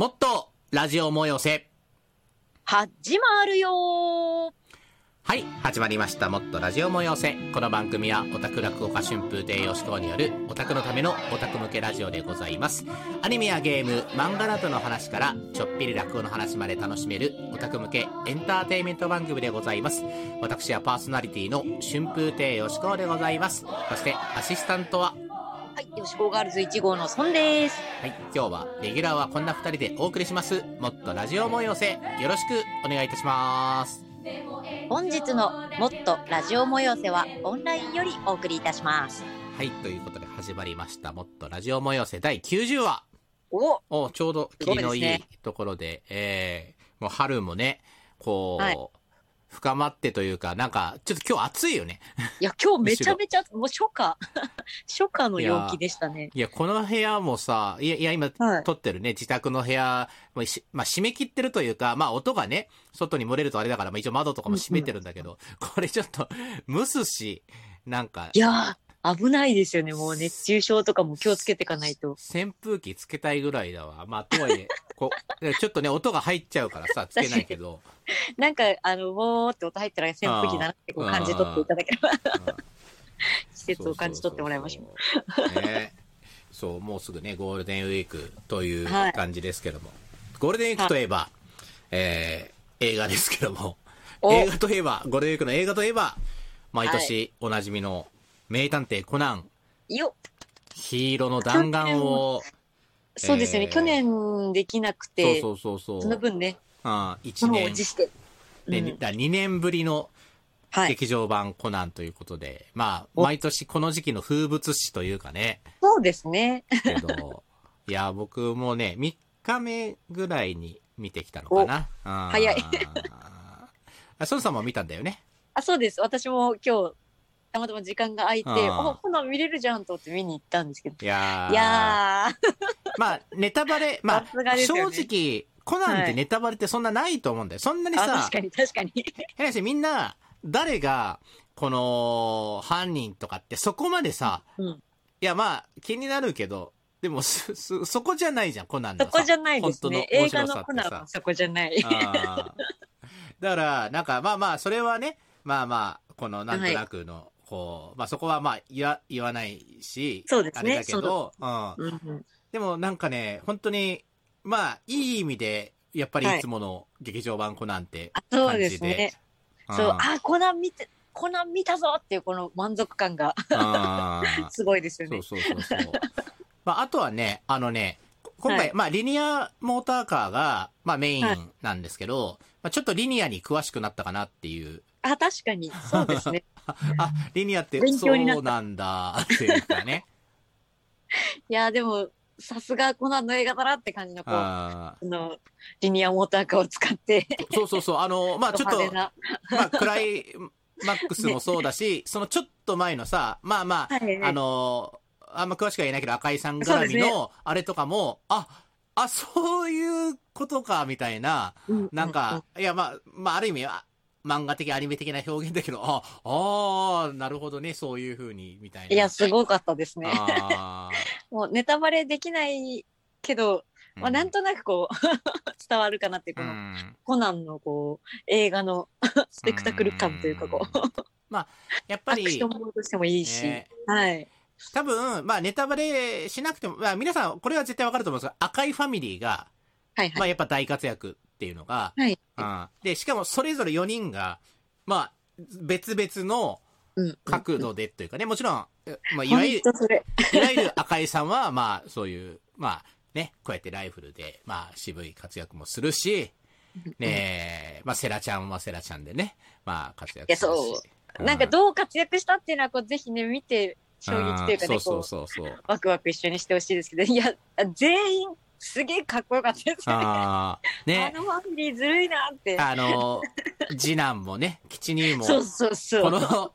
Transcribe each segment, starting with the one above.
もっとラジオ催せ。始まるよーはい、始まりました。もっとラジオ催せ。この番組はオタク落語家春風亭よしこによるオタクのためのオタク向けラジオでございます。アニメやゲーム、漫画などの話からちょっぴり落語の話まで楽しめるオタク向けエンターテインメント番組でございます。私はパーソナリティの春風亭よしこでございます。そしてアシスタントははい、よしこガールズ1号のソンです。はい、今日はレギュラーはこんな二人でお送りします。もっとラジオ催せ。よろしくお願いいたします。本日のもっとラジオ催せはオンラインよりお送りいたします。はい、ということで始まりました。もっとラジオ催せ第90話。おおちょうど霧のいいところで、えー、もう春もね、こう、はい深まってというか、なんか、ちょっと今日暑いよね。いや、今日めちゃめちゃ、もう初夏、初夏の陽気でしたね。いや、この部屋もさ、いや、いや、今、はい。撮ってるね、自宅の部屋、まあ、閉め切ってるというか、まあ、音がね、外に漏れるとあれだから、まあ、一応窓とかも閉めてるんだけど、これちょっと、蒸すし、なんかい、やー、危ないですよね。もう熱中症とかも気をつけていかないと。扇風機つけたいぐらいだわ。まあ、とはいえ、こう、ちょっとね、音が入っちゃうからさ、つけないけど、なんか、あの、ボーって音入ったら扇風機だなってこう感じ取っていただければ、季節を感じ取ってもらいましょう。ね。そう、もうすぐね、ゴールデンウィークというはい感じですけども。ゴールデンウィークといえば、えー、映画ですけども。お映画といえば、ゴールデンウィークの映画といえば、毎年おなじみの名探偵コナン、よっヒーローの弾丸を、そうですよね、えー去年できなくそうて、そうそうそう。その分ね、あ1もう年落ちして。で、うんだ2年ぶりのはい。劇場版コナンということで、まあ、お毎年この時期の風物詩というかね、そうですね。けど、いや、僕もね、3日目ぐらいに見てきたのかな。あー早い。あ、孫さんも見たんだよね。あ、そうです。私も今日、たまたま時間が空いて、あーあ、こんなん見れるじゃんと思って見に行ったんですけど。いやーいやまあ、ネタバレ、まあさすが、です正直、コナンってはいネタバレってそんなないと思うんだよ。そんなにさ確、かに確かに。変な話みんな、誰が、この、犯人とかってそこまでさ、うん。いや、まあ、気になるけど、でも、す、す、そこじゃないじゃん、コナンのさそこじゃないですね。本当の映画のコナンさはそこじゃない。だから、なんか、まあまあ、それはね、まあまあ、この、なんとなくの、こう、まあそこはまあ、言わ、言わないし、そうですねあれだけど、うん。うんうん、でもなんかね、本当に、まあ、いい意味で、やっぱりはいいつもの劇場版コナンってあそう感じで。ですね。うんそう、あ、コナン見て、コナン見たぞっていうこの満足感が すごいですよね。そうそうそうそう。まあ、あとはね、あのね、今回、はいまあ、リニアモーターカーが、まあ、メイはいンなんですけど、まあ、ちょっとリニアに詳しくなったかなっていう。あ、確かに。そうですね。あ、リニアってそうなんだ、っていうかね。いや、でも、さすがコナンの映画だなって感じの、こう、ああの、リニアモーターカーを使って、ーそうそうそう、あの、まあ、ちょっと。まあ、クライマックスもそうだし、そのちょっと前のさ、まあまあ、はいはい。あの、あんま詳しくは言えないけど、赤井さん絡みの、あれとかも、あ、あ、そういうことか、みたいな、なんか、いや、まあ、まあ、ある意味は、漫画的、アニメ的な表現だけど、あ、ああ、なるほどね、そういうふうに、みたいな。いや、すごかったですね。あ もうネタバレできないけど、ーまあ、なんとなくこう、伝わるかなっていう、この、うんコナンのこう、映画の スペクタクル感というか、こう、まあ、やっぱりアクション、モードとしてもいいし、ねはい。多分、まあ、ネタバレしなくても、まあ、皆さん、これは絶対わかると思うんですが、赤いファミリーが、まあ、はいはい。やっぱ大活躍っていうのが、はい。うんで、しかもそれぞれ4人が、まあ、別々のうん。角度でというかね、もちろん、えまあ、いわゆる。いわゆる赤井さんは、まあ、そういう、まあ、ね、こうやってライフルで、まあ、渋い活躍もするし、ねえ、まあ、セラちゃんはセラちゃんでね、まあ、活躍するし。そうなんかどう活躍したっていうのは、こう、ぜひね、見て、衝撃というかね、そうそうそう。う、ワクワク一緒にしてほしいですけど、いや、全員、すげえかっこよかったですよね。ああ、ねあ、のファミリーずるいなって。あの、次男もね、吉兄も、そうそうそう。この、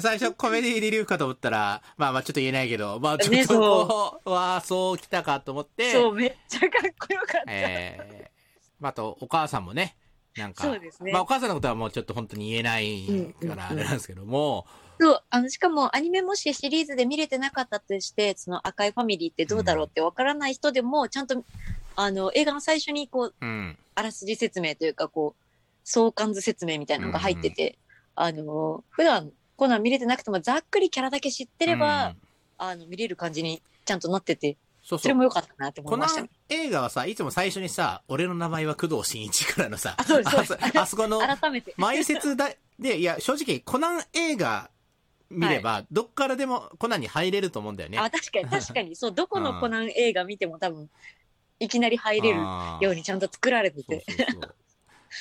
最初コメディリリーフかと思ったら、まあまあちょっと言えないけど、まあちょねっとこう、わあ、そう来たかと思って、そう、めっちゃかっこよかった。えー、まああとお母さんもね、なんか、そうですね。まあお母さんのことはもうちょっと本当に言えないからあれなんですけども、そう、あの、しかもアニメもしシリーズで見れてなかったとして、その赤いファミリーってどうだろうってわからない人でも、ちゃんとあの、映画の最初にこう、うん。あらすじ説明というか、こう、相関図説明みたいなのが入ってて、あの、普段コナン見れてなくても、ざっくりキャラだけ知ってれば、うん。あの、見れる感じにちゃんとなってて、そうそう。それも良かったなって思いましたねン。映画はさ、いつも最初にさ、俺の名前は工藤新一からのさ、あそあそあそこの 改めて。前説だ、で、いや、正直、コナン映画見れば、どっからでもコナンに入れると思うんだよね。あ、確かに、確かに。そう、どこのコナン映画見ても多分、いきなり入れるようにちゃんと作られてそうて。そうそう。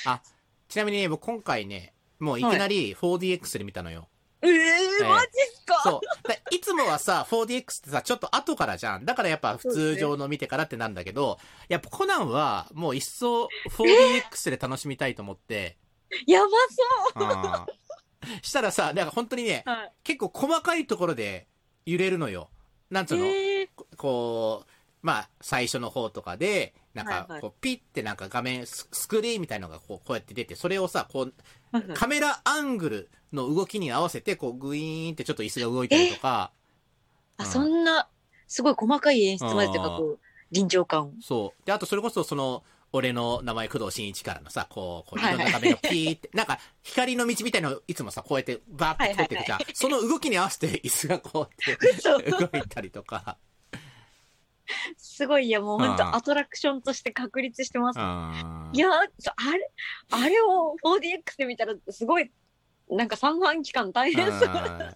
あ、ちなみにね、僕今回ね、もういきなり 4DX で見たのよ。えええー、マジっすか？そう。だいつもはさ、4DX ってさ、ちょっと後からじゃん。だからやっぱ普通常の見てからってなんだけど、やっぱコナンはもう一層 4DX で楽しみたいと思って、やばうんしたらさ、なんか本当にね、そう。はい。結構細かいところで揺れるのよ。なんつうの、えー、ここう、まあ、最初の方とかで、なんかこう、ピッてなんか画面、ススクリーンみたいのがこう、こうやって出て、それをさ、こう、カメラアングルの動きに合わせて、こう、グイーンってちょっと椅子が動いたりとか、あ、うん。そんな、すごい細かい演出までというか、こう、臨場感を。そう。で、あとそれこそその、俺の名前工藤新一からのさ、こう、こういろんな画面がピーって、なんか、光の道みたいなのをいつもさ、こうやってバーって通っていくじゃん。その動きに合わせて椅子がこうやって動いたりとか。すごい、いや、もう本うん当アトラクションとして確立してます。うんいや、あれ、あれを 4DX で見たら、すごい、なんか三半期間大変そう。うん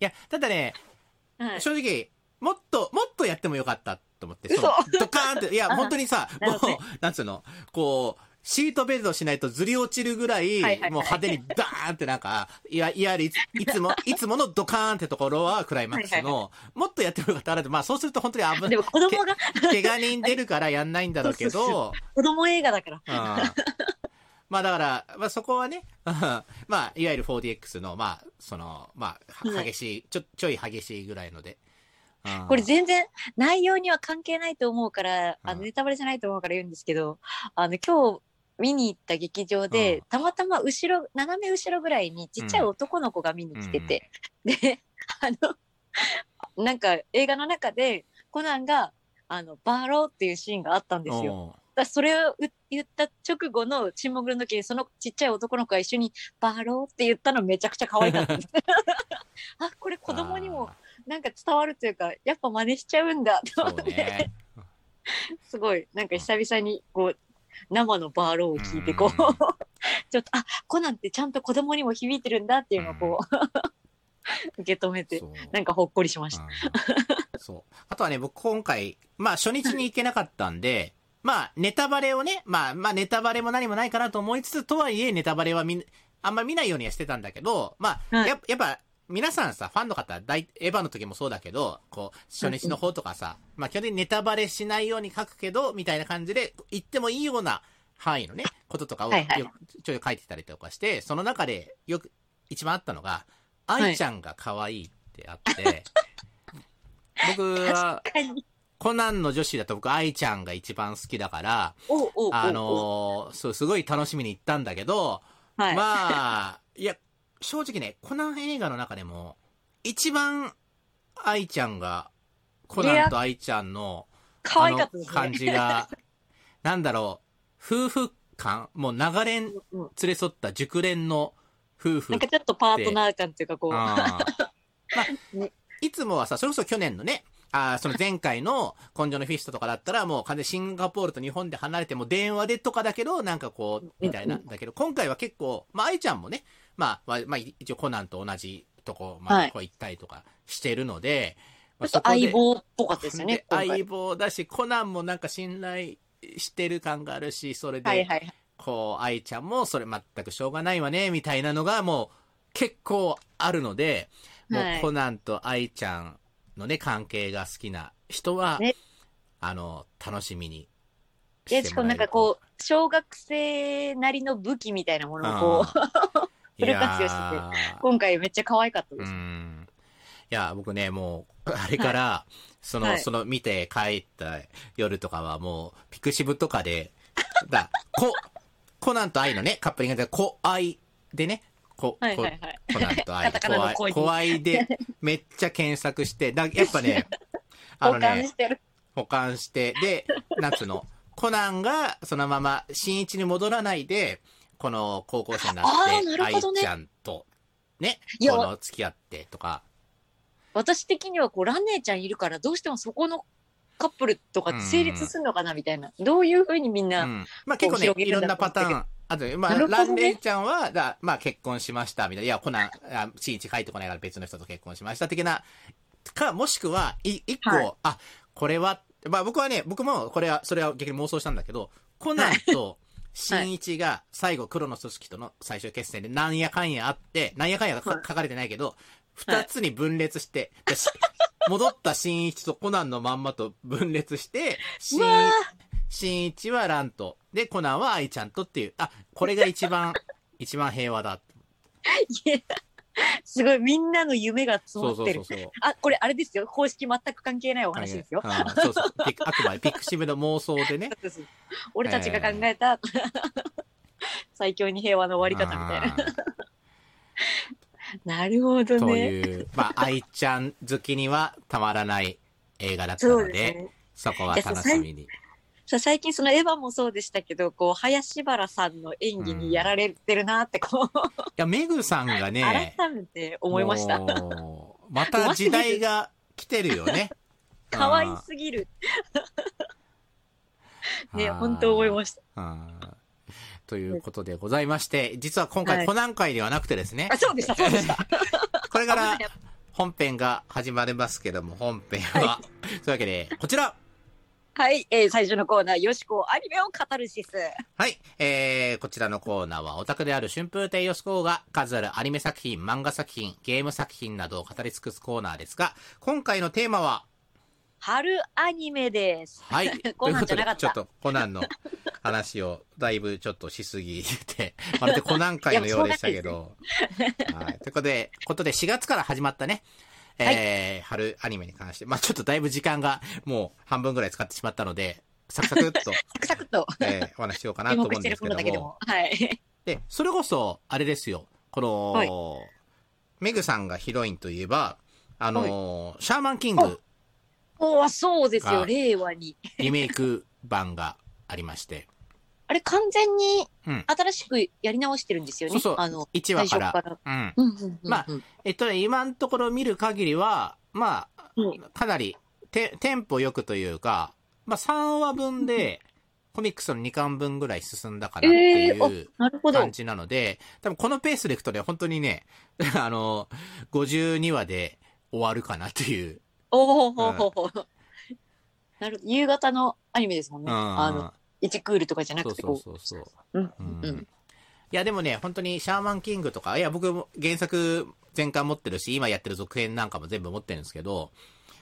いや、ただね、はい。正直、もっと、もっとやってもよかったと思って、そドカーンって、いや、あ本当にさ、もうなんつうの、こう、シートベルトしないとずり落ちるぐらい、もう派手にダーンってなんか、いや、いわゆるいついつも、いつものドカーンってところはクライマックスの、もっとやってもよかったら、まあそうすると本当に危ない。でも子供が、け怪我人出るからやんないんだろうけど、子供映画だから。うん。まあだから、まあそこはね、う んまあいわゆる 4DX の、まあその、まあ激しい、ちょ、ちょい激しいぐらいので。うん。これ全然内容には関係ないと思うから、あうん。のネタバレじゃないと思うから言うんですけど、あの今日見に行った劇場で、うんたまたま後ろ、斜め後ろぐらいにちっちゃい男の子が見に来てて、で、あの、なんか映画の中でコナンが、あの、バーローっていうシーンがあったんですよ。だそれをう言った直後の沈黙の時にそのちっちゃい男の子が一緒にバーローって言ったのめちゃくちゃ可愛かったです。あ、これ子供にもなんか伝わるというか、やっぱ真似しちゃうんだと思って。すごい、なんか久々にこう、生のバーローを聞いて、こう、うん。ちょっと、あ、コナンってちゃんと子供にも響いてるんだっていうのをこう、受け止めて、なんかほっこりしました。うん。そう。あとはね、僕今回、まあ初日に行けなかったんで、まあネタバレをね、まあまあネタバレも何もないかなと思いつつ、とはいえネタバレはみんあんま見ないようにはしてたんだけど、まあ、はいややっぱ、皆さんさ、ファンの方、大エヴァの時もそうだけど、こう、初日の方とかさ、まあ基本的にネタバレしないように書くけど、みたいな感じで、言ってもいいような範囲のね、こととかをはいはい。よくちょい書いてたりとかして、その中でよく、一番あったのが、い。愛ちゃんが可愛いってあって、僕は、確かに。コナンの女子だと僕、愛ちゃんが一番好きだから、あのーそう、すごい楽しみに行ったんだけど、はい。まあ、いや、正直ね、コナン映画の中でも、一番、愛ちゃんが、コナンと愛ちゃんの、可愛かったですね。あの感じが、なんだろう、夫婦感、もう長年連れ添った熟練の夫婦なんかちょっとパートナー感っていうか、こう、まあね、いつもはさ、それこそ去年のね、あーその前回の根性のフィストとかだったら、もう完全にシンガポールと日本で離れても電話でとかだけど、なんかこう、みたいな。だけど、今回は結構、まあ、哀ちゃんもね、まあ、まあ、まあ、一応コナンと同じとこ、まあ、はいこう行ったりとかしてるので、まあちょっと相棒っぽかったですよね 相棒だし、コナンもなんか信頼してる感があるし、それで、はいはい。こう、愛ちゃんもそれ全くしょうがないわね、みたいなのがもう結構あるので、もうはいコナンと愛ちゃんのね、関係が好きな人は、ね。あの、楽しみにで、ししてかもなんかこう、小学生なりの武器みたいなものをこう、う、フル活用してて今回めっちゃ可愛かったうです。ん。いや、僕ね、もう、あれから、その、はい。その見て帰った夜とかはもう、ピクシブとかで、だ、こ、コナンと愛のね、カップリングで、こ愛でね、こ、はいこはいはい。コナンと愛、カタカナの恋に怖いで、めっちゃ検索して、だやっぱね、あのね保管し、てる。保管して、で、なんつうの、コナンがそのまま新一に戻らないで、この高校生になって、ーなるほどね愛ちゃんと、ね、いやこの付き合ってとか。私的にはこうラン姉ちゃんいるからどうしてもそこのカップルとか成立するのかなみたいな、どういうふうにみんな、うん。まあ結構ねいろんなパターン。あと、まあ、ね。ランレイちゃんは、だまあ結婚しました、みたいな。いや、コナン、あ新一帰ってこないから別の人と結婚しました、的な。か、もしくは、い、一個、はい。あ、これは、まあ僕はね、僕もこれは、それは逆に妄想したんだけど、コナンと新一が最後黒の組織との最終決戦でなんやかんやあって、なんやかんや書かれてないけど、二つに分裂して、戻った新一とコナンのまんまと分裂して、新新一はランと、で、コナンは愛ちゃんとっていう、あ、これが一番、一番平和だ。いやすごいみんなの夢が詰まってるそうそうそう。あこれあれですよ公式全く関係ないお話ですよ、うんそうそう。あくまでピクシブの妄想でね。俺たちが考えた、最強に平和の終わり方みたいな。なるほどとね。いう、まあ、愛ちゃん好きにはたまらない映画だったので、そうですね。そこは楽しみに。さ最近そのエヴァもそうでしたけど、こう林原さんの演技にやられてるなってこう、いや、メグさんがね、改めて思いました。また時代が来てるよね。可愛すぎる。ね、本当思いました。うんということでございまして、実は今回はいコナン会ではなくてですね、あ、そうでした、そうでした。これから本編が始まりますけども、本編は、というわけで、こちらはい、えー最初のコーナー、よしこアニメを語るシス。はい。えー、こちらのコーナーは、オタクである春風亭よしこが数あるアニメ作品、漫画作品、ゲーム作品などを語り尽くすコーナーですが、今回のテーマは、春アニメです。はい。コナンじゃなかったちょっとコナンの話をだいぶちょっとしすぎて、まるでコナン会のようでしたけど。はい。ということで、ことで4月から始まったね、えー春アニメに関して、まあちょっとだいぶ時間がもう半分ぐらい使ってしまったので、サクサクっと、サクサクっとえーお話ししようかな注と思うんですけども。も。はい。で、それこそ、あれですよ。この、はいメグさんがヒロインといえば、あのーシャーマンキングおお、そうですよ、あ令和に。リメイク版がありまして、あれ、完全にうん。新しくやり直してるんですよね？そうそうあの、1話から。まあえっとね、今のところ見る限りは、まあ、うんかなりテ、テンポよくというか、まあ3話分で、コミックスの2巻分ぐらい進んだかなってええいう感。じなので、多分このペースでいくとね、本当にね、あの、52話で終わるかなっていう。おおほほほほ。なる。夕方のアニメですもんね。うんあの、1クールとかじゃなくて、そうそうこそうそう。う。うんううんん。いや、でもね、本当にシャーマンキングとか、いや、僕も原作全巻持ってるし、今やってる続編なんかも全部持ってるんですけど、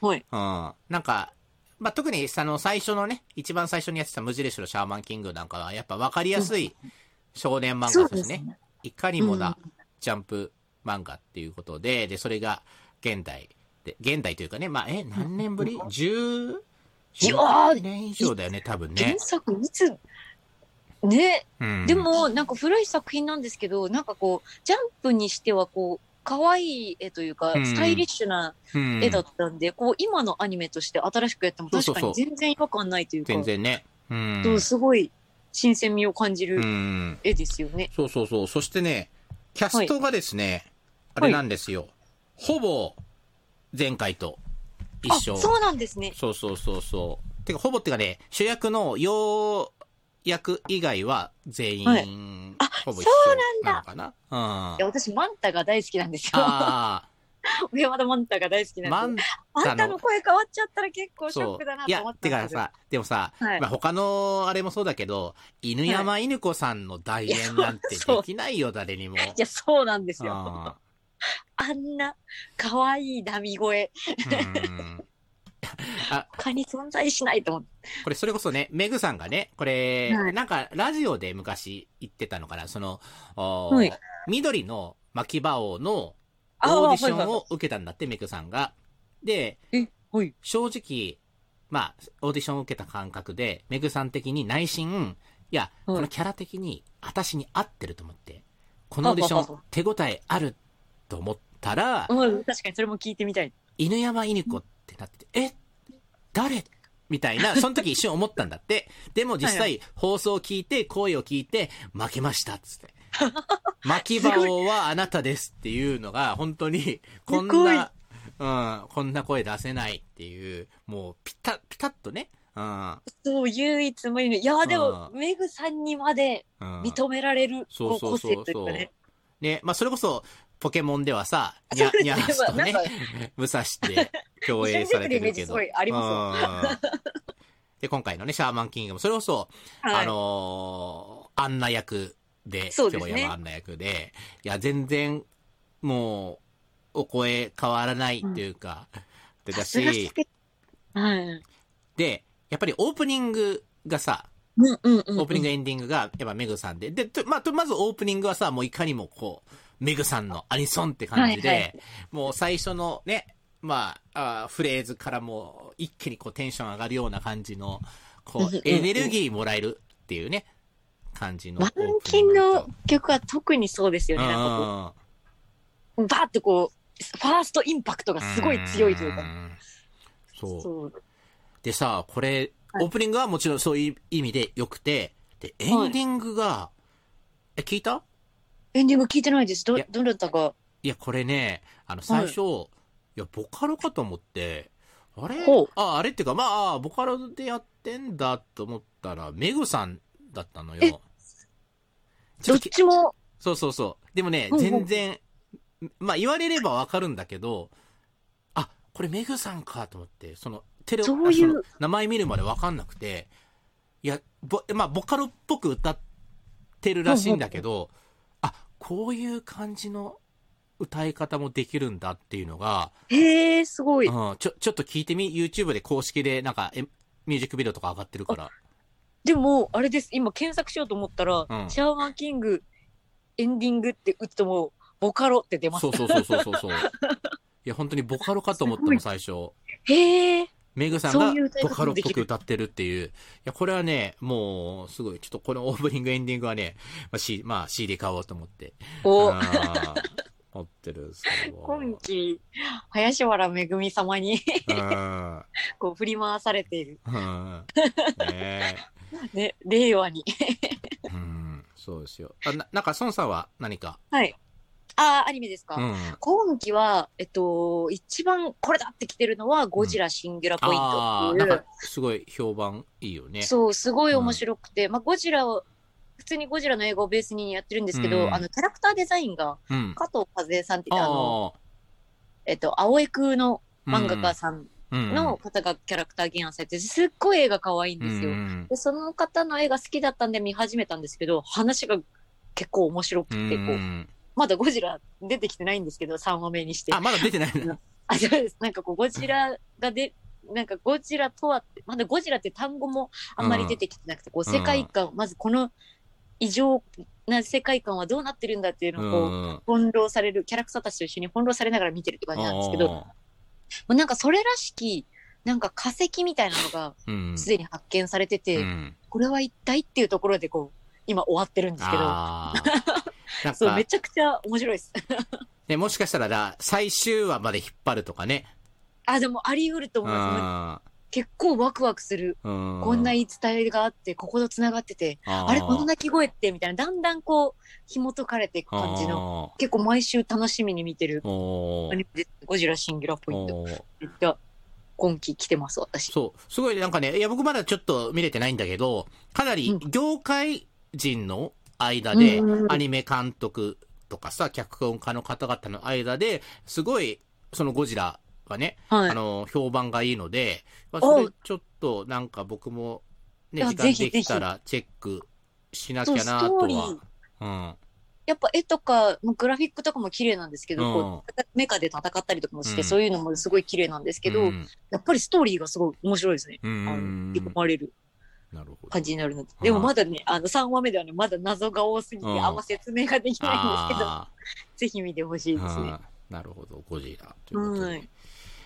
はい。うん。なんか、まあ、特に、あの、最初のね、一番最初にやってた無印のシャーマンキングなんかは、やっぱ分かりやすい少年漫画ですね。いかにもなうんジャンプ漫画っていうことで、で、それが現代で、現代というかね、まあ、え、何年ぶり ?10、いや10ー年以上だよね、多分ね原。作いつ、ね、うん。で、もなんか古い作品なんですけど、なんかこう、ジャンプにしてはこう、可愛い絵というか、うんスタイリッシュなうん絵だったんで、こう、今のアニメとして新しくやっても確かに全然違和感ないというか、全然ね。うん。そうすごい新鮮味を感じうるん。絵ですよね。そうそうそう。そしてね、キャストがですね、あれなんですよ。ほぼ、前回と一あ、緒。そうなんですね。そうそうそうそう。てか、ほぼってかね、主役の要役以外は全員、はいあほぼ一緒そうなんだなのかな。うん。いや私、マンタが大好きなんですよ。あ小山田マンタが大好きあ、なんでマンす。マンタの声変わっちゃったら結構ショそうックだな。いやと思っ、たんですけど。てかさ、でもさ、はいまあ、他のあれもそうだけど、犬山犬子さんの代演なんていやそうできないよ、誰にも。いや、そうなんですよ。ああんな可愛いダミ声、ーうん。他に存在しないと思って。これそれこそね、メグさんがね、これ、はい。なんかラジオで昔言ってたのかな、その、おーはい。緑の巻き場王のあオーディションを受けたんだって、メグさんが。で、え、はい。正直、まあ、オーディションを受けた感覚で、メグさん的に内心、いや、はい。このキャラ的に私に合ってると思って、このオーディションははは手応えあると思ったら、うん、確かにそれも聞いてみたい。犬山犬子ってなってて、え誰？みたいな、その時一瞬思ったんだって。でも実際、放送を聞いて、声を聞いて、負けました、つって。巻き場王はあなたですっていうのが、本当に、こんな、うん、こんな声出せないっていう、もう、ピタッ、ピタッとね、うん、そう、唯一無二の。いや、でも、うメグさんにまでうん。認められる、そうそうそうこ個性というかね。ね、まあそれこそ、ポケモンではさ、ニャねニャースとね武蔵って共演されてるけど。ありますで、今回のね、シャーマンキングも、それこそ、はいあのーアンナ役で、そうですねアンナ役で、いや、全然、もう、お声変わらないっていうか、でださすがしはい。で、やっぱりオープニングがさ、うんうんうん。オープニングエンディングが、やっぱメグさんで。で、とまあ、とまずオープニングはさ、もういかにもこう、メグさんのアニソンって感じで、はいはいもう最初のね、まああ、フレーズからもう一気にこうテンション上がるような感じの、こう、エネルギーもらえるっていうね、感じの。マンキンの曲は特にそうですよね。なんかこう、バーってこう、ファーストインパクトがすごい強いというか。んそう。そう。でさ、これ、はいオープニングはもちろんそういう意味で良くて、で、エンディングが、え、聞いた？エンディング聞いてないです。どいや、どなたか。いや、これね、あの、最初、い、や、ボカロかと思って、あれ？あ、あれっていうか、まああ、ボカロでやってんだと思ったら、メグさんだったのえ？よ。ちどっちも、そうそうそう。でもね、うんうん全然、まあ言われればわかるんだけど、あ、これメグさんかと思って、その、テレそういうあその名前見るまでわかんなくて、いや、ぼ、まあボカロっぽく歌ってるらしいんだけど、あ、こういう感じの歌い方もできるんだっていうのが、へえ、すごい。うん、ちょ、ちょっと聞いてみ、YouTube で公式でなんか、えミュージックビデオとか上がってるから。でも、あれです。今検索しようと思ったら、うんシャーマンキングエンディングって打つともう、ボカロって出ます。そうそうそうそうそう。いや、本当にボカロかと思ったもん、最初。へえ。メグさんがボカロっぽく歌ってるっていう。いや、これはね、もう、すごい、ちょっとこのオープニング、エンディングはね、まあ、C、まあ、CD 買おうと思って。お持ってる。今期、林原めぐみ様にうん。こう振り回されている。うん。ね ね、令和に。え。うん。そうですよ。あ、な、なんか、孫さんは何か？はい。ああ、アニメですか？うん。今期は、えっと、一番これだって来てるのは、ゴジラシンギュラポインあトあ、っていう、なんか、すごい評判いいよね。そう、すごい面白くて、まあ、ゴジラを、普通にゴジラの映画をベースにやってるんですけど、うんあの、キャラクターデザインが、うん。加藤和恵さんってあの、あえっと、青江空のあ。漫画家さんうんの方がキャラクター原案されてて、すっごい絵が可愛いんですよ。うんで、その方の絵が好きだったんで見始めたんですけど、話が結構面白くて、うんこう、まだゴジラ出てきてないんですけど、3話目にして。あ、まだ出てないのあ、そうです。なんかこう、ゴジラがで、なんかゴジラとはまだゴジラって単語もあんまり出てきてなくて、こう、世界観、まずこの異常な世界観はどうなってるんだっていうのをこう、うん。翻弄される、キャラクターたちと一緒に翻弄されながら見てるって感じなんですけど、もうなんかそれらしき、なんか化石みたいなのがうん。すでに発見されてて、うんこれは一体っていうところでこう、今終わってるんですけど、なんそう、かめちゃくちゃ面白いです。ね、もしかしたらだ、最終話まで引っ張るとかね。あ、でもあり得ると思います。あ結構ワクワクする。うん。こんな言い伝えがあって、ここと繋がってて、あーあれ、この鳴き声って、みたいな、だんだんこう、紐解かれていく感じの、の。結構毎週楽しみに見てるおーアニメです。ゴジラシンギュラポイント。おーめっちゃ、今期来てます、私。そう。すごいなんかね、いや、僕まだちょっと見れてないんだけど、かなりうん業界人の間でアニメ監督とかさ、脚本家の方々の間で、すごい、そのゴジラがね、はい。あの、評判がいいので、まあ、おそれちょっとなんか僕も、ね、時間できたらチェックしなきゃなとはー。。うん。やっぱ絵とか、グラフィックとかも綺麗なんですけど、うんこう、メカで戦ったりとかもして、うんそういうのもすごい綺麗なんですけど、うんやっぱりストーリーがすごい面白いですね。うあの、ん引き込まれる。感じになるの。で。でもまだね、あの、3話目ではね、まだ謎が多すぎて、うんあんま説明ができないんですけど、あ ぜひ見てほしいーですね。なるほど、ゴジラということで。はい。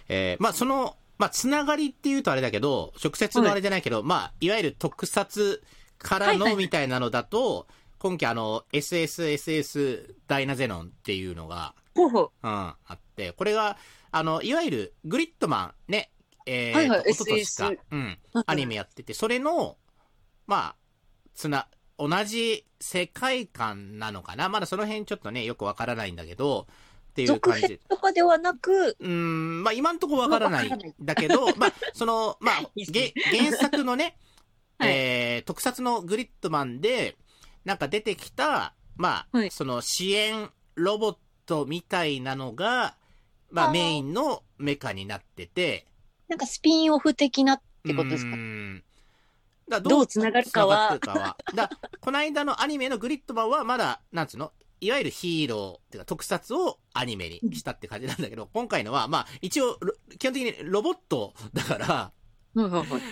えーまあその、まあつながりっていうとあれだけど、直接のあれじゃないけど、まあいわゆる特撮からはいはいはい。のみたいなのだと、今期あの、SSSS ダイナゼノンっていうのが。うん、あって、これが、あの、いわゆるグリッドマンね、えーはいはいと一昨年か。うん、アニメやってて、それの、まあ、つな、同じ世界観なのかな？まだその辺ちょっとね、よくわからないんだけど、っていう続感じ。編。とかではなく、うーん、まあ今んとこわからないだけど、まあ、その、まあ、げ原作のね、はい。えー、特撮のグリッドマンで、なんか出てきた、まあ、はい。その支援ロボットみたいなのが、まあメインのメカになってて、なんかスピンオフ的なってことですか？うーん。だどう繋がるかは。かは。だこの間のアニメのグリッドマンはまだ、なんつうの？いわゆるヒーローっていうか特撮をアニメにしたって感じなんだけど、今回のは、まあ一応、ロ基本的にロボットだから、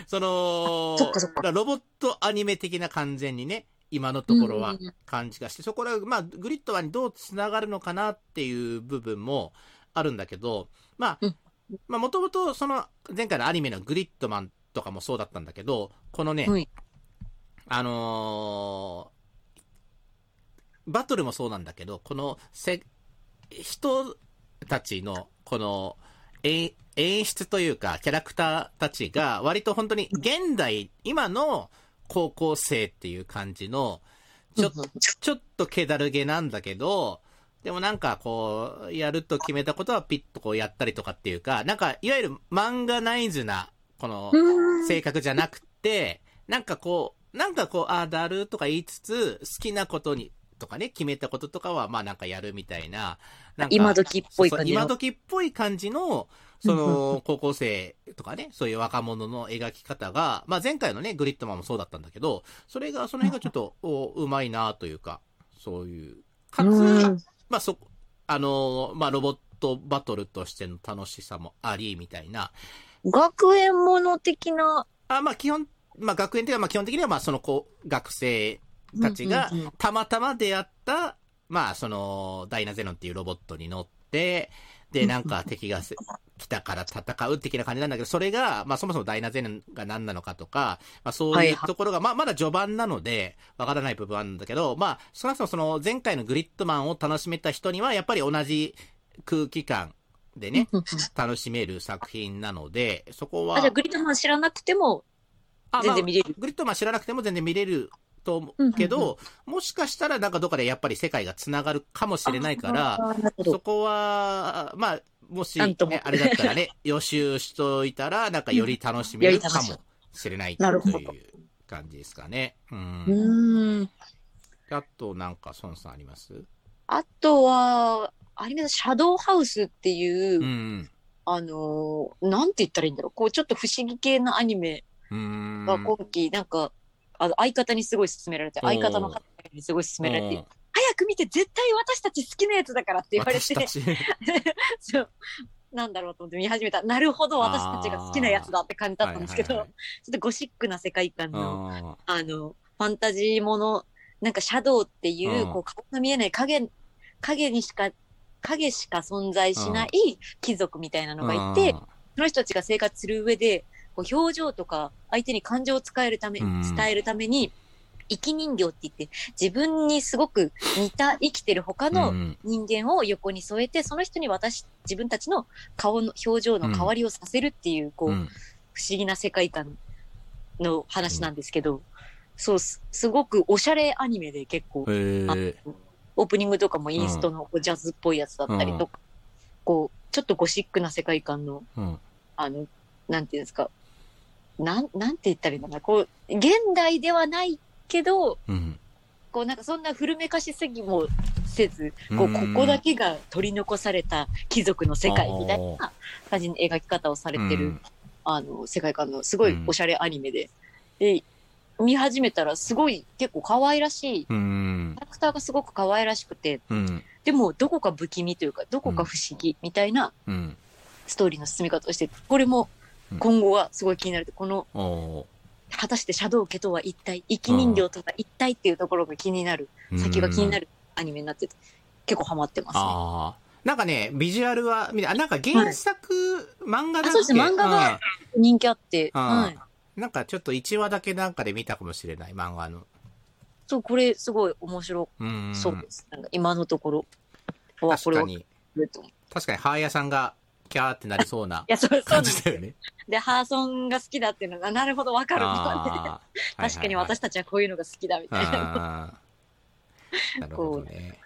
その、そそロボットアニメ的な完全にね、今のところは感じがして、そこら、まあ、グリッドマンにどう繋がるのかなっていう部分もあるんだけど、まあうん、まあ、もともとその、前回のアニメのグリッドマンとかもそうだったんだけど、このね、はい。あのーバトルもそうなんだけど、このせ、人たちの、この、え演出というか、キャラクターたちが、割と本当に現代、今の高校生っていう感じの、ちょちょっと気だるげなんだけど、でもなんかこう、やると決めたことはピッとこうやったりとかっていうか、なんかいわゆる漫画ナイズな、この、うん性格じゃなくて、なんかこう、なんかこう、ああ、だるとか言いつつ、好きなことに、とかね、決めたこととかは、まあなんかやるみたいな。なんか今時っぽい感じ今時っぽい感じの、その、高校生とかね、そういう若者の描き方が、まあ前回のね、グリッドマンもそうだったんだけど、それが、その辺がちょっと、おうまいなというか、そういう。かつ、うんまあそ、あの、まあロボットバトルとしての楽しさもあり、みたいな。学園もの的な？あまあ基本、まあ学園的には、まあ基本的には、まあその子、学生たちがたまたま出会った、まあその、ダイナゼノンっていうロボットに乗って、で、なんか敵がせ来たから戦う的な感じなんだけど、それが、まあそもそもダイナゼノンが何なのかとか、まあそういうところが、まあまだ序盤なので、わからない部分はあるんだけど、まあ少なくともその前回のグリッドマンを楽しめた人には、やっぱり同じ空気感でね、楽しめる作品なので、そこは。あじゃあグリッドマン知らなくてもあ全然見れる。グリッドマン知らなくても全然見れると思うけど、もしかしたらなんかどっかでやっぱり世界が繋がるかもしれないから。そこは、まあ、もし、ね、あれだったらね、予習しといたら、なんかより楽しめるかもしれないという感じですかね。う。うんん。あと、なんか、孫さんあります？あとは、アニメのシャドウハウスっていう、うん。あのーなんて言ったらいいんだろう。こう、ちょっと不思議系のアニメうん。が今期、なんか、あの、相方にすごい勧められて、おー相方の方にすごい勧められてうん、早く見て絶対私たち好きなやつだからって言われて、私たち。そう。なんだろうと思って見始めた。なるほど、私たちが好きなやつだって感じだったんですけど、はいはいちょっとゴシックな世界観はいの、はいあの、ファンタジーもの、なんかシャドウっていう、うん。こう、顔の見えない影、影にしか、影しか存在しない貴族みたいなのがいて、その人たちが生活する上で、こう表情とか相手に感情を伝えるため、うん。伝えるために、生き人形って言って、自分にすごく似た生きてる他うんのうん。人間を横に添えて、その人に私、自分たちの顔の表情の代わりをさせるっていう、こう、うん。不思議な世界観の話なんですけど、そうす、すごくおしゃれアニメで結構。オープニングとかもインストのジャズっぽいやつだったりとか、こう、ちょっとゴシックな世界観の、うん。あの、なんていうんですか、なん、なんて言ったらいいのかな、こう、現代ではないけど、うん。こうなんかそんな古めかしすぎもせず、こう、こうんこだけが取り残された貴族の世界みたいな感じの描き方をされてる、うんあの、世界観のすごいおしゃれアニメで、で、見始めたらすごい結構可愛らしい、キうんャ。ラクターがすごく可愛らしくて、うん。でもどこか不気味というか、どこか不思議みたいなうん。ストーリーの進み方をして、これも今後はすごい気になる。この、お果たしてシャドウ家とは一体、生き人形とは一体っていうところが気になる、先が気になる。るアニメになってて、結構ハマってますね。なんかね、ビジュアルは、なんか原作、漫画だっそうですね漫画が人気あって、うんはい。うんなんかちょっと1話だけなんかで見たかもしれない、漫画の。そう、これすごい面白うん。そうです。なんか今のところはこれは確かに、確かに、ハーヤさんがキャーってなりそうな 感ですよ。じだよね。で、ハーソンが好きだっていうのが、なるほど、わかると 確かに私たちはこういうのが好きだみたいな。なるほどね。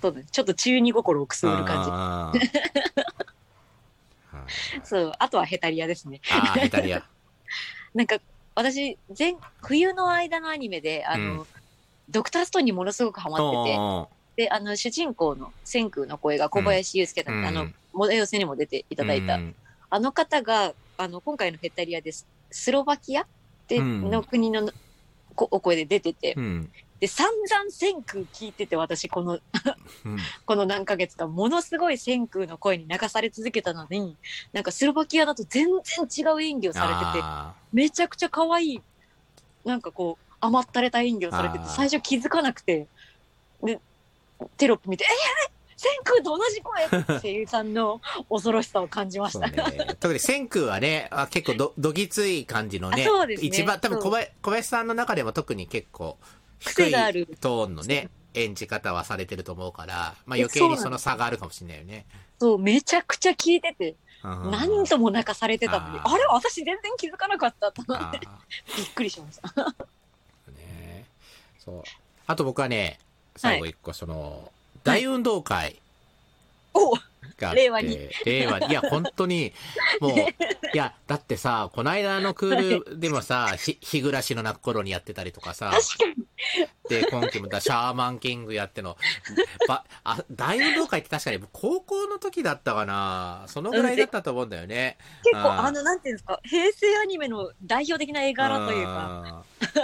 そうだね。ちょっと中二心をくすぐる感じ。そう。あとはヘタリアですね。あー、ヘタリア。なんか、私、前、冬の間のアニメで、あの、うんドクターストーンにものすごくハマってて、おで、あの、主人公の千空の声が小林祐介さん、うんあの、モデル寄せにも出ていただいた、うん。あの方が、あの、今回のヘタリアです。スロバキアで、うん。の国のこお声で出てて、うん。で、散々千空聞いてて、私、この、うん。この何ヶ月か、ものすごい千空の声に流され続けたのに、なんかスロバキアだと全然違う演技をされてて、あめちゃくちゃ可愛い、なんかこう、甘ったれた演技をされてて最初気づかなくて、で、テロップ見て、えー、千空と同じ声声優さんの恐ろしさを感じました。ね。特に千空はね、あ結構ど、どぎつい感じのね。ね一番、多分小林小林さんの中でも特に結構、低いトーンのね、演じ方はされてると思うから、まあえ余計にその差があるかもしれないよね。そう、めちゃくちゃ聞いてて、うん何度も泣かされてたのに、あれ私全然気づかなかったと思っあて、びっくりしました。ーねそう。あと僕はね、最後一個、その、大運動会おがあって、令和に。令和に。いや、本当に、もう、いや、だってさ、この間のクールでもさ、ひ、日暮らしの泣く頃にやってたりとかさ、確かに。で、今期もだ、シャーマンキングやっての、ば、あ、大運動会って確かに高校の時だったかなそのぐらいだったと思うんだよね。結構、あの、なんていうんですか、平成アニメの代表的な絵柄というか、うん。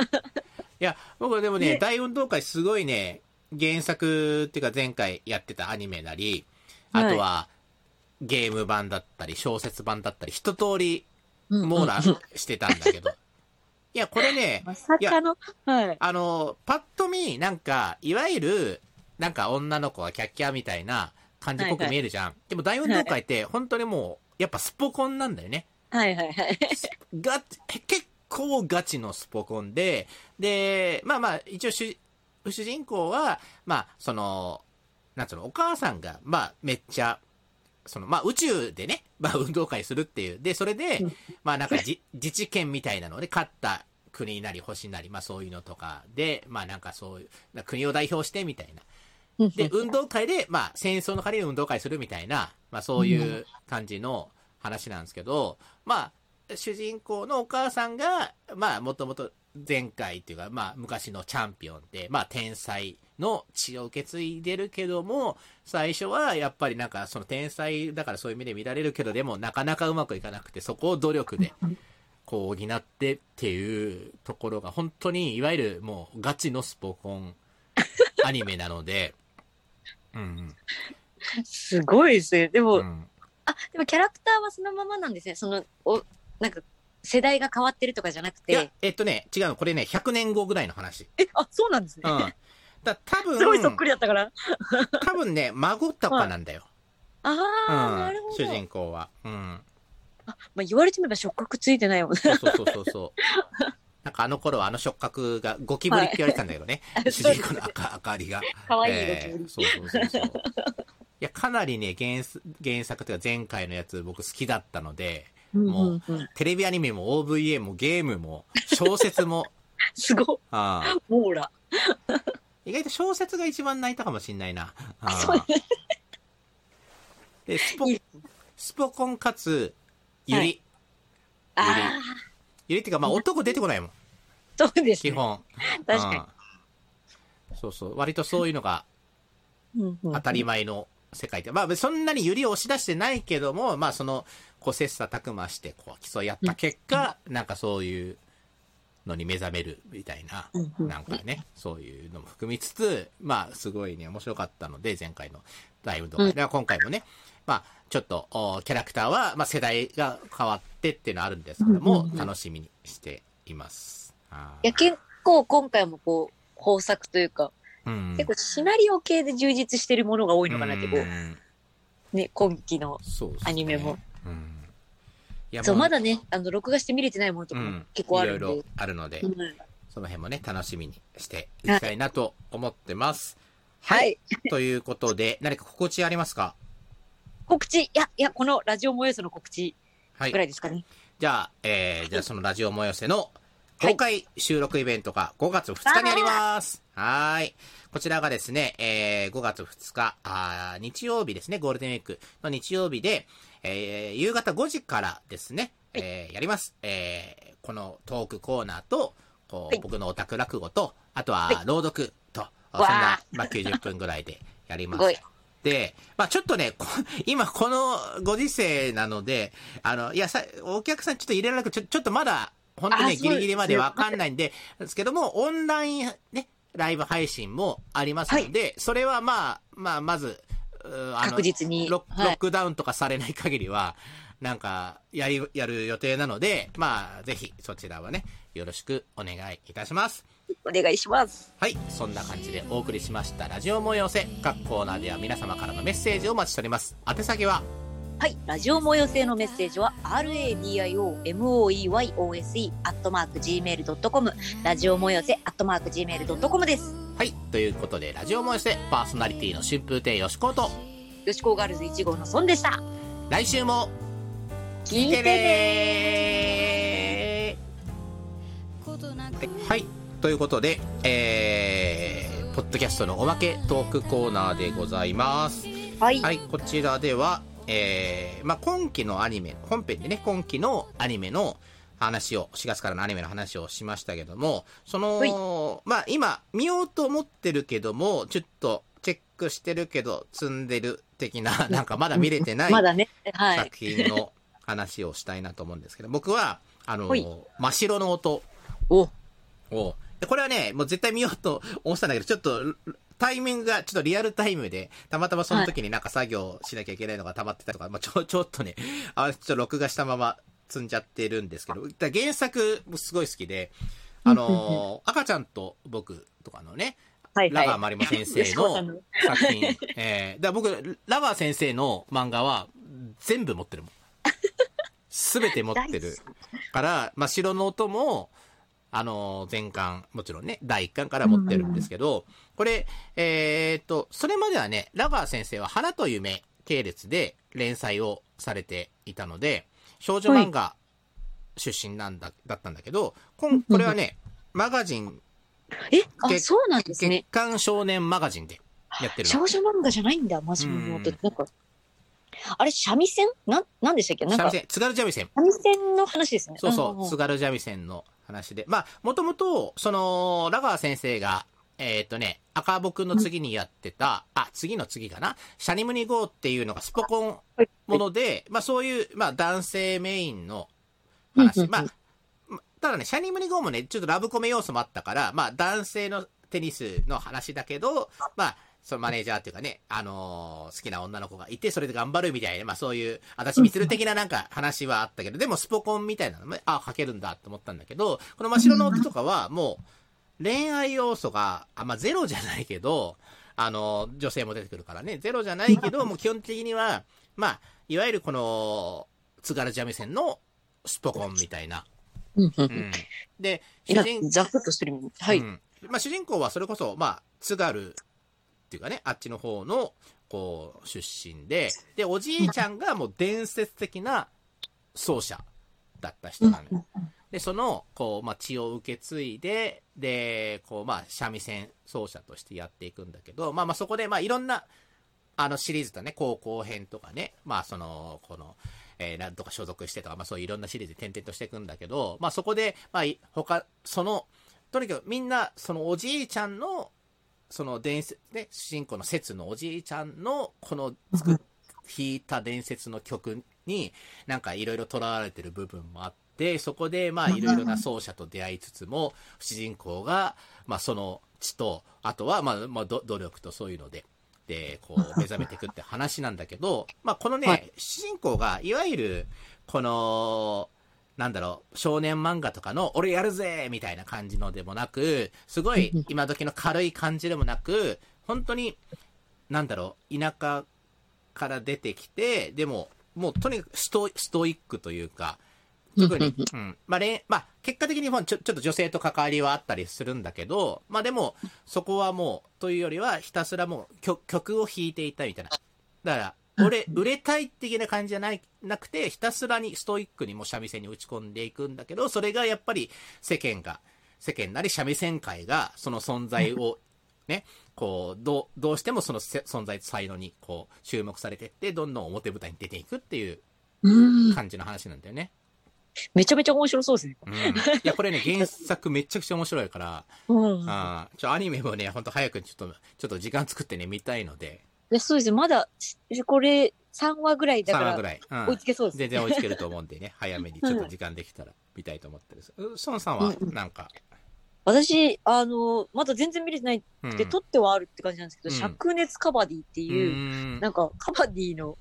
いや、僕でもね、ね大運動会すごいね、原作っていうか前回やってたアニメなり、あとは、ゲーム版だったり、小説版だったり、一通り網羅してたんだけど。いや、これね、まさかの、はい。あの、パッと見、なんか、いわゆる、なんか女の子がキャッキャみたいな感じっぽく見えるじゃん。でも大運動会って、本当にもう、やっぱスポコンなんだよね。はいはいはい。が、結構ガチのスポコンで、で、まあまあ、一応主、主人公は、まあ、その、なんつうの、お母さんが、まあ、めっちゃ、その、まあ、宇宙でね、まあ、運動会するっていう。で、それでうん、まあ、なんかじ、自治権みたいなので、勝った国なり星なり、まあ、そういうのとかで、まあ、なんかそういう、な国を代表してみたいな。で、運動会で、まあ、戦争の仮に運動会するみたいな、まあ、そういう感じの話なんですけど、まあ、主人公のお母さんが、まあ、もともと前回っていうか、まあ、昔のチャンピオンで、まあ、天才の血を受け継いでるけども、最初はやっぱりなんか、その天才だからそういう目で見られるけど、でもなかなかうまくいかなくて、そこを努力で、こう、補ってっていうところが、本当に、いわゆるもう、ガチのスポコンアニメなので、うんすごいですね。でも、うん。うんあ、でもキャラクターはそのままなんですね。その、お、なんか、世代が変わってるとかじゃなくいやて。、えっとね、違うの。これね、100年後ぐらいの話。え、あ、そうなんですね。うん。だ多分、すごいそっくりだったから。多分ね、孫とかなんだよ。ああ、うん。なるほど。主人公は。うん。あ、まあ、言われてみれば触覚ついてないもんね。そうそうそうそう。なんかあの頃はあの触覚がゴキブリって言われてたんだけどね。はい主人公の赤、明かりが。かわいいえゴキブリーそうそうそうそう。いや、かなりね、原す原作というか前回のやつ僕好きだったので、うんもうテレビアニメも OVA もゲームも小説も、すごい。あーモーラ。意外と小説が一番泣いたかもしんないな。あーそうで、スポいい、スポコンかつ、ゆり。はあゆりっていうか、まあ男出てこないもん。あ、そうですね。基本。確かにうんそうそう。割とそういうのが当たり前の世界で。まあ、そんなにゆりを押し出してないけども、まあ、その、こう、切磋琢磨して、こう、競い合った結果、なんかそういうのに目覚めるみたいな、なんかね、そういうのも含みつつ、まあ、すごいね、面白かったので、前回の大運動会。うんでは今回もね、まあ、ちょっと、おキャラクターは、まあ、世代が変わってっていうのはあるんですけども、楽しみにしています。いや、結構今回もこう、豊作というか、うん結構シナリオ系で充実してるものが多いのかなって、こうう、んね、今期の。そうですねアニメも。うん。いやそう、もまだね、あの、録画して見れてないものとかもうん、結構あるんで。いろいろあるので、うんその辺もね、楽しみにしていきたいなと思ってます。はい。ということで、何か心地ありますか？告知、いや、いや、このラジオもよその告知はいぐ。らいですかね。じゃあ、えー、じゃあそのラジオもよせの公開収録イベントが5月2日にあります。はーい。こちらがですね、えー、5月2日、あー日曜日ですね、ゴールデンウィークの日曜日で、えー、夕方5時からですね、えー、やります。えー、このトークコーナーと、こう、はい僕のオタク落語と、あとははい朗読と、そんわなー、まあ、90分ぐらいでやります。で、まあちょっとね、こ 今このご時世なので、あの、いやさ、お客さんちょっと入れられなくちょ、ちょっとまだ、本当にね、ギリギリまでわかんないんで、ですけども、オンラインね、ライブ配信もありますので、それはまあ、まあ、まず、確実にロはいロックダウンとかされない限りは、なんか、やり、やる予定なので、まあ、ぜひ、そちらはね、よろしくお願いいたします。お願いします。はい、そんな感じでお送りしましたラジオもよせ。各コーナーでは皆様からのメッセージをお待ちしております。宛先は、はい。ラジオ模様性のメッセージは、radiomoeyose、アットマーク gmail.com、ラジオ模様性、アットマーク gmail.com です。はい、ということで、ラジオもよせ、パーソナリティの春風亭よしこと、よしこガールズ1号の孫でした。来週も聞いてねねはい、ということで、えー、ポッドキャストのおまけトークコーナーでございます。はい。はい、こちらでは、えー、まあ、今期のアニメ、本編でね、今期のアニメの話を、4月からのアニメの話をしましたけども、その、まあ、今、見ようと思ってるけども、ちょっと、チェックしてるけど、積んでる的な、なんかまだ見れてない まだね。はい。作品の話をしたいなと思うんですけど、僕は、あのほい、真っ白の音お、を、でこれはね、もう絶対見ようと思ってたんだけど、ちょっと、タイミングがちょっとリアルタイムで、たまたまその時になんか作業しなきゃいけないのが溜まってたりとか、まあちょ、ちょっとね、あちょっと録画したまま積んじゃってるんですけど、原作もすごい好きで、あのー赤ちゃんと僕とかのね、はいはい。ラガーマリモ先生の 作品、えー、だ僕、ラガー先生の漫画は全部持ってるもん。すべて持ってるから、まあ、城の音も、あのー全巻、もちろんね、第一巻から持ってるんですけど、これ、えーっと、それまではね、ラガー先生は花と夢系列で連載をされていたので、少女漫画出身なんだ、だったんだけど、こんこれはね、マガジン、え、あ、月そうなんです月ね。刊少年マガジンでやってるの。少女漫画じゃないんだ、マジの音って。なんか、あれ、三味線？なん、なんでしたっけ？なんか、三味線、津軽三味線。三味線の話ですね。そうそう、津軽三味線の話で。まあ、もともと、その、ラガー先生が、えっ、とね、赤僕の次にやってた、あ、次の次かな、シャニムニゴーっていうのがスポコンはいもので、まあそういう、まあ男性メインの話。まあ、まただね、シャニムニゴーもね、ちょっとラブコメ要素もあったから、まあ男性のテニスの話だけど、まあ、そのマネージャーっていうかね、あのー好きな女の子がいて、それで頑張るみたいな、まあそういう、私みつる的ななんか話はあったけど、でもスポコンみたいなのも、あ、書けるんだと思ったんだけど、この真っ白の音とかはもう、恋愛要素が、あ、まあゼロじゃないけど、あのー女性も出てくるからね、ゼロじゃないけど、もう基本的には、まあ、いわゆるこの、津軽三味線のスポコンみたいな。うん。で、主人ざくっとしてる。はい。うんまあ、主人公はそれこそ、まあ、津軽っていうかね、あっちの方の、こう、出身で、で、おじいちゃんがもう伝説的な奏者だった人なのよ。で、その、こう、まあ、血を受け継いで、で、こう、まあ、三味線奏者としてやっていくんだけど、まあまあ、そこで、まあ、いろんな、あの、シリーズだね、高校編とかね、まあ、その、この、えー、なんとか所属してとか、まあ、そういういろんなシリーズで転々としていくんだけど、まあ、そこで、まあ、他、その、とにかくみんな、そのおじいちゃんの、その伝説、ね、主人公の説のおじいちゃんの、この作っ、弾いた伝説の曲に、なんかいろいろ囚われてる部分もあって、そこで、まあ、いろいろな奏者と出会いつつも、主人公が、まあ、その血と、あとは、まあ、まあ、ど努力とそういうので、で、こう、目覚めていくって話なんだけど、まあ、このね、はい。主人公が、いわゆる、この、なんだろう、少年漫画とかの、俺やるぜみたいな感じのでもなく、すごい今時の軽い感じでもなく、本当に、なんだろう、田舎から出てきて、でも、もうとにかくストストイックというか、特に、うん。まあ、れまあ、結果的にもちょちょっと女性と関わりはあったりするんだけど、まあでも、そこはもう、というよりは、ひたすらもう曲曲を弾いていたみたいな。だから、売れ、売れたい的な感じじゃない、なくて、ひたすらにストイックにもう三味線に打ち込んでいくんだけど、それがやっぱり世間が、世間なり三味線界が、その存在を、ね、こう、どう、どうしてもそのせ存在と才能に、こう、注目されてって、どんどん表舞台に出ていくっていううん。感じの話なんだよね。めちゃめちゃ面白そうですね。うん。いや、これね、原作めちゃくちゃ面白いから、うん。あーちょ、アニメもね、ほんと早くちょっと、ちょっと時間作ってね、見たいので、いやそうです。まだ、これ、3話ぐらいだ3から、話ぐらい。うん。追いつけそうです。全然追いつけると思うんでね、早めにちょっと時間できたら見たいと思ってる。う孫さんはうんうんなんか、私、あの、まだ全然見れてないうん。で、撮ってはあるって感じなんですけど、うん。灼熱カバディってういう、ん。なんか、カバディの、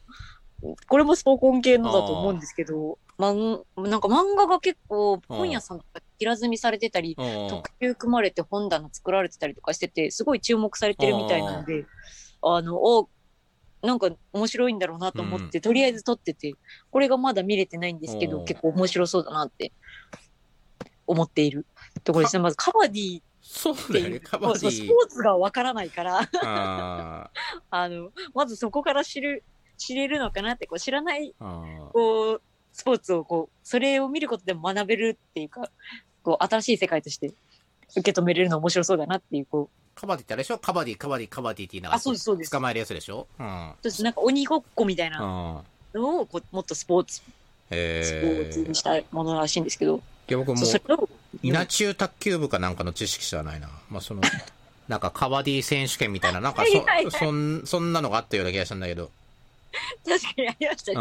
これもスポコン系のだと思うんですけど、まん、なんか漫画が結構、本屋さんとか平積みされてたり、うん。特集組まれて本棚作られてたりとかしてて、すごい注目されてるみたいなので、あの、おなんか面白いんだろうなと思って、とりあえず撮ってて、これがまだ見れてないんですけど、結構面白そうだなって思っているところですね。まずカバディっそうだよね、カバデそうスィポ。ーツがわからないから、あ あの、まずそこから知る、知れるのかなって、こう知らない、こう、スポーツをこう、それを見ることでも学べるっていうか、こう、新しい世界として受け止めれるの面白そうだなっていう、こう、カバディってあれでしょ？カバディ、カバディ、カバディって言いながら、あそうですそうです捕まえるやつでしょ？うん。ちょっとなんか鬼ごっこみたいなうん。のをこうもっとスポーツ、スポへーツにえ。したものらしいんですけど、いや、僕も稲中卓球部かなんかの知識しかないな。まあ、その、なんかカバディ選手権みたいな、なんかそ、はいはいはいそん、そんなのがあったような気がしたんだけど。確かにありましたう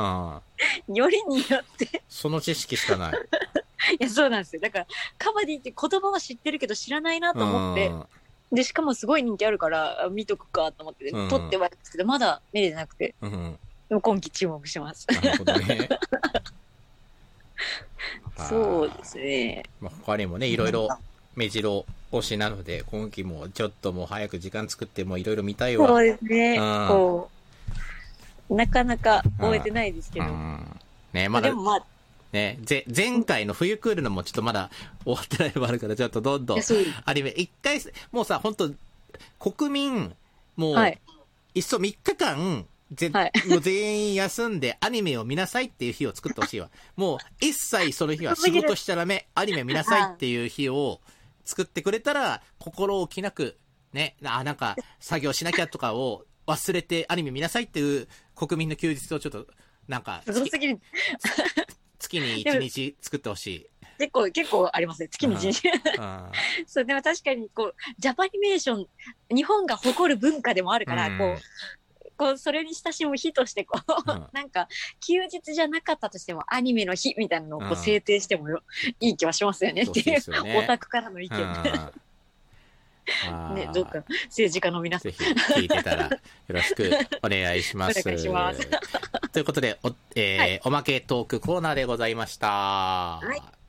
ね。ん。よりによって、その知識しかない。いや、そうなんですよ。だから、カバディって言葉は知ってるけど知らないなと思って、うんで、しかもすごい人気あるから、あ見とくかと思って、うん撮ってはいけど、まだ見れてなくて、うん。でも今期注目します。なるほどね。そうですね。まあ、他にもね、いろいろ目白推しなので、今期もちょっともう早く時間作ってもいろいろ見たいわ。そうですね。うんこう、なかなか終えてないですけど。うん。ね、まだでもまあ、ね、ぜ、前回の冬クールのもちょっとまだ終わってないのもあるから、ちょっとどんどんアニメ、一回、もうさ、本当国民、もう、はい。いっそ3日間、ぜはいもう全員休んでアニメを見なさいっていう日を作ってほしいわ。もう一切その日は仕事しちゃダメ、アニメ見なさいっていう日を作ってくれたら、心置きなく、ね、あ、なんか作業しなきゃとかを忘れてアニメ見なさいっていう国民の休日をちょっと、なんか月、すごすぎる。月に1日作ってほしい。結構、結構ありますね。月に一日。うん そう、でも確かに、こう、ジャパニメーション、日本が誇る文化でもあるから、うんこう、こう、それに親しむ日として、こう、うん なんか、休日じゃなかったとしても、アニメの日みたいなのをこうんう制定してもよ、いい気はしますよねっていうそうねオタクからの意見。うん ね、どうか政治家の皆さんぜ。ひ聞いてたらよろしくお願いします。お願いしますということで、お、えーおまけトークコーナーでございました。い